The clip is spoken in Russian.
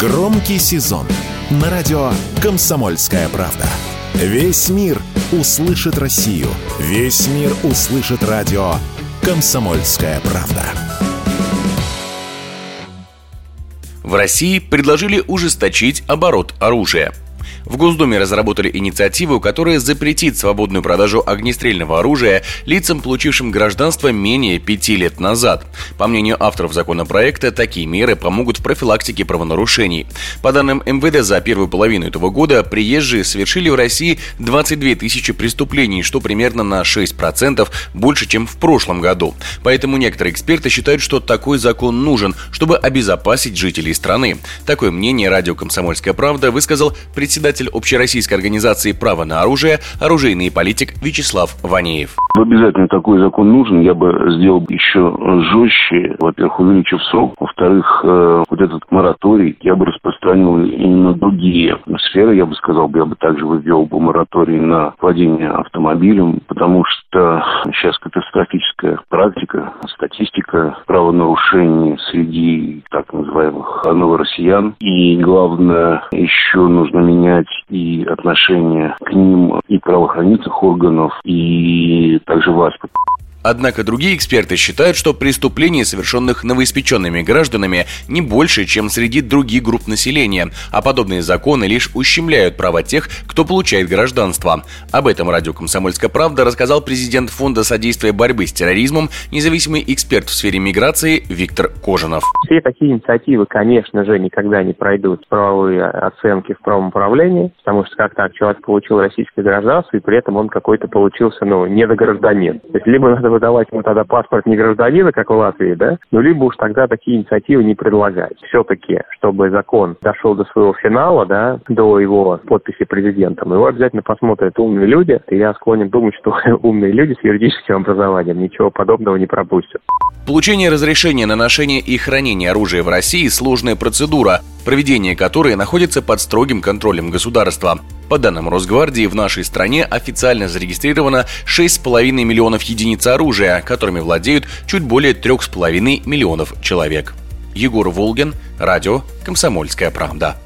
Громкий сезон на радио «Комсомольская правда». Весь мир услышит Россию. Весь мир услышит радио «Комсомольская правда». В России предложили ужесточить оборот оружия – в Госдуме разработали инициативу, которая запретит свободную продажу огнестрельного оружия лицам, получившим гражданство менее пяти лет назад. По мнению авторов законопроекта, такие меры помогут в профилактике правонарушений. По данным МВД, за первую половину этого года приезжие совершили в России 22 тысячи преступлений, что примерно на 6% больше, чем в прошлом году. Поэтому некоторые эксперты считают, что такой закон нужен, чтобы обезопасить жителей страны. Такое мнение радио «Комсомольская правда» высказал председатель председатель Общероссийской организации «Право на оружие», оружейный политик Вячеслав Ванеев. Обязательно такой закон нужен. Я бы сделал еще жестче. Во-первых, увеличив срок. Во-вторых, э, вот этот мораторий я бы распространил и на другие сферы. Я бы сказал, я бы также ввел бы мораторий на владение автомобилем, потому что сейчас катастрофическая практика, статистика правонарушений среди так называемых новороссиян. И главное, еще нужно менять менять и отношение к ним и правоохранительных органов, и также вас. Однако другие эксперты считают, что преступления, совершенных новоиспеченными гражданами, не больше, чем среди других групп населения, а подобные законы лишь ущемляют права тех, кто получает гражданство. Об этом радио «Комсомольская правда» рассказал президент Фонда содействия борьбы с терроризмом, независимый эксперт в сфере миграции Виктор Кожанов. Все такие инициативы, конечно же, никогда не пройдут правовые оценки в правом управлении, потому что как так, человек получил российское гражданство, и при этом он какой-то получился, ну, недогражданин. То есть либо выдавать ему тогда паспорт не гражданина, как в Латвии, да, ну, либо уж тогда такие инициативы не предлагать. Все-таки, чтобы закон дошел до своего финала, да, до его подписи президентом, его обязательно посмотрят умные люди, и я склонен думать, что умные люди с юридическим образованием ничего подобного не пропустят. Получение разрешения на ношение и хранение оружия в России – сложная процедура, проведение которой находится под строгим контролем государства. По данным Росгвардии, в нашей стране официально зарегистрировано 6,5 миллионов единиц оружия, которыми владеют чуть более 3,5 миллионов человек. Егор Волгин, радио «Комсомольская правда».